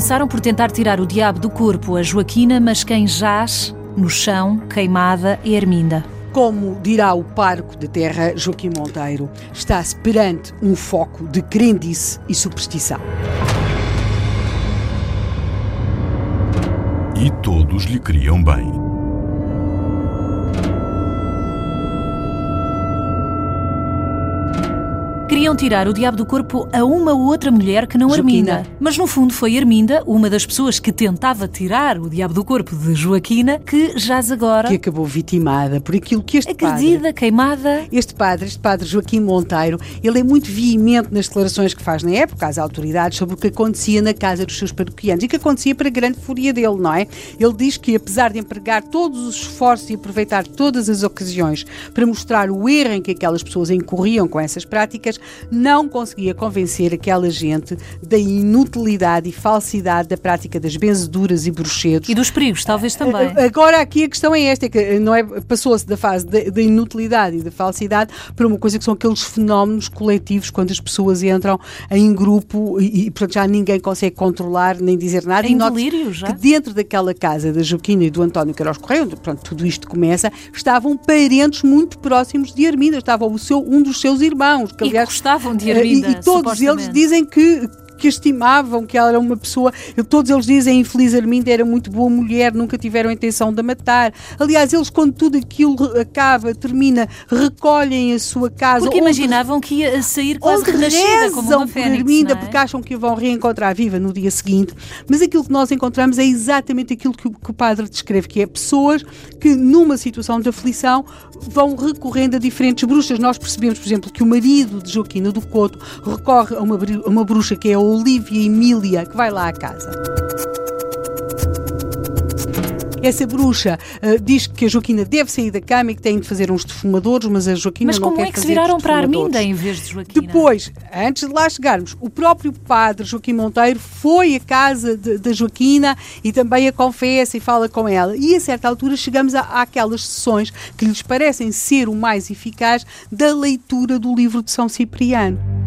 começaram por tentar tirar o diabo do corpo a Joaquina, mas quem jaz no chão, queimada, é Arminda. Como dirá o parco de terra Joaquim Monteiro, está-se perante um foco de crendice e superstição. E todos lhe queriam bem. Queriam tirar o diabo do corpo a uma ou outra mulher que não Joaquina. Arminda. Mas no fundo foi Arminda, uma das pessoas que tentava tirar o diabo do corpo de Joaquina, que jaz agora, Que acabou vitimada por aquilo que este padre agredida, queimada. Este padre, este padre Joaquim Monteiro, ele é muito veemente nas declarações que faz na época às autoridades sobre o que acontecia na casa dos seus paroquianos e que acontecia para grande fúria dele, não é? Ele diz que, apesar de empregar todos os esforços e aproveitar todas as ocasiões para mostrar o erro em que aquelas pessoas incorriam com essas práticas, não conseguia convencer aquela gente da inutilidade e falsidade da prática das benzeduras e bruxedos E dos perigos, talvez também. Agora aqui a questão é esta, é que não é, passou-se da fase da, da inutilidade e da falsidade para uma coisa que são aqueles fenómenos coletivos quando as pessoas entram em grupo e, e portanto já ninguém consegue controlar nem dizer nada. Em e delírio já. Que dentro daquela casa da Joaquina e do António Queiroz Correia, onde pronto, tudo isto começa, estavam parentes muito próximos de Arminda, estava o seu, um dos seus irmãos, que aliás gostavam de eh, Arminda, e, e todos eles dizem que que estimavam que ela era uma pessoa, todos eles dizem a infeliz Arminda era muito boa mulher, nunca tiveram a intenção de a matar. Aliás, eles quando tudo aquilo acaba, termina, recolhem a sua casa. Porque imaginavam que ia sair quase renascida como uma fênix, Arminda é? porque acham que a vão reencontrar viva no dia seguinte. Mas aquilo que nós encontramos é exatamente aquilo que, o- que o padre descreve, que é pessoas que numa situação de aflição vão recorrendo a diferentes bruxas. Nós percebemos, por exemplo, que o marido de Joaquina do Couto recorre a uma, a uma bruxa que é a Olívia Emília, que vai lá à casa. Essa bruxa ah, diz que a Joaquina deve sair da cama e que tem de fazer uns defumadores, mas a Joaquina Mas não como quer é que se fazer viraram para a. Arminda em vez de Joaquina? Depois, antes de lá chegarmos, o próprio padre Joaquim Monteiro foi à casa da Joaquina e também a confessa e fala com ela. E a certa altura chegamos a, àquelas sessões que lhes parecem ser o mais eficaz da leitura do livro de São Cipriano.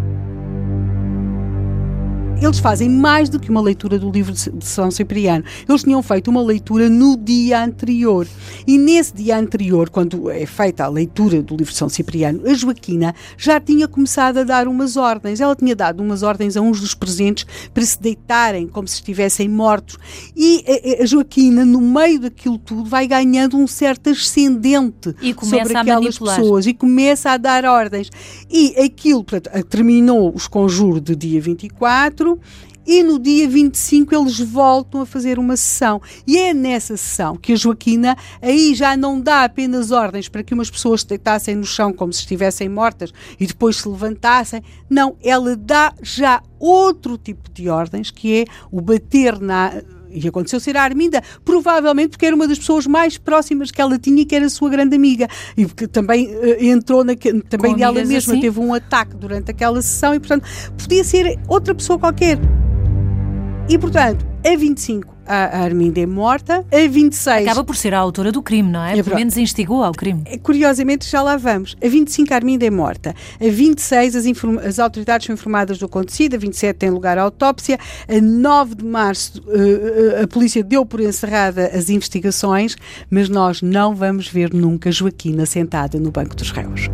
Eles fazem mais do que uma leitura do livro de São Cipriano. Eles tinham feito uma leitura no dia anterior. E nesse dia anterior, quando é feita a leitura do livro de São Cipriano, a Joaquina já tinha começado a dar umas ordens. Ela tinha dado umas ordens a uns dos presentes para se deitarem como se estivessem mortos. E a- a, a Joaquina, no meio daquilo tudo, vai ganhando um certo ascendente E sobre aquelas pessoas e começa a dar ordens. E aquilo, portanto, terminou os conjuros de dia 24 e no dia 25 eles voltam a fazer uma sessão. E é nessa sessão que a Joaquina aí já não dá apenas ordens para que umas pessoas se deitassem no chão como se estivessem mortas e depois se levantassem. Não, ela dá já outro tipo de ordens, que é o bater na e aconteceu ser a Arminda, provavelmente porque era uma das pessoas mais próximas que ela tinha e que era a sua grande amiga. E porque também eh, entrou na, também Com amigas mesma, assim? teve um ataque durante aquela sessão e, portanto, podia ser outra pessoa qualquer. E, portanto, a 25 a Arminda é morta, a 26 Acaba por ser a autora do crime, não é? É Pelo menos instigou ao crime. é, Curiosamente, já lá vamos. A 25, a Arminda é morta. A 26, as, as autoridades são informadas do acontecido. A 27, tem lugar a autópsia. A 9 de março, eh, eh, a polícia deu por encerrada as investigações, mas nós não vamos ver nunca Joaquina sentada no banco dos réus.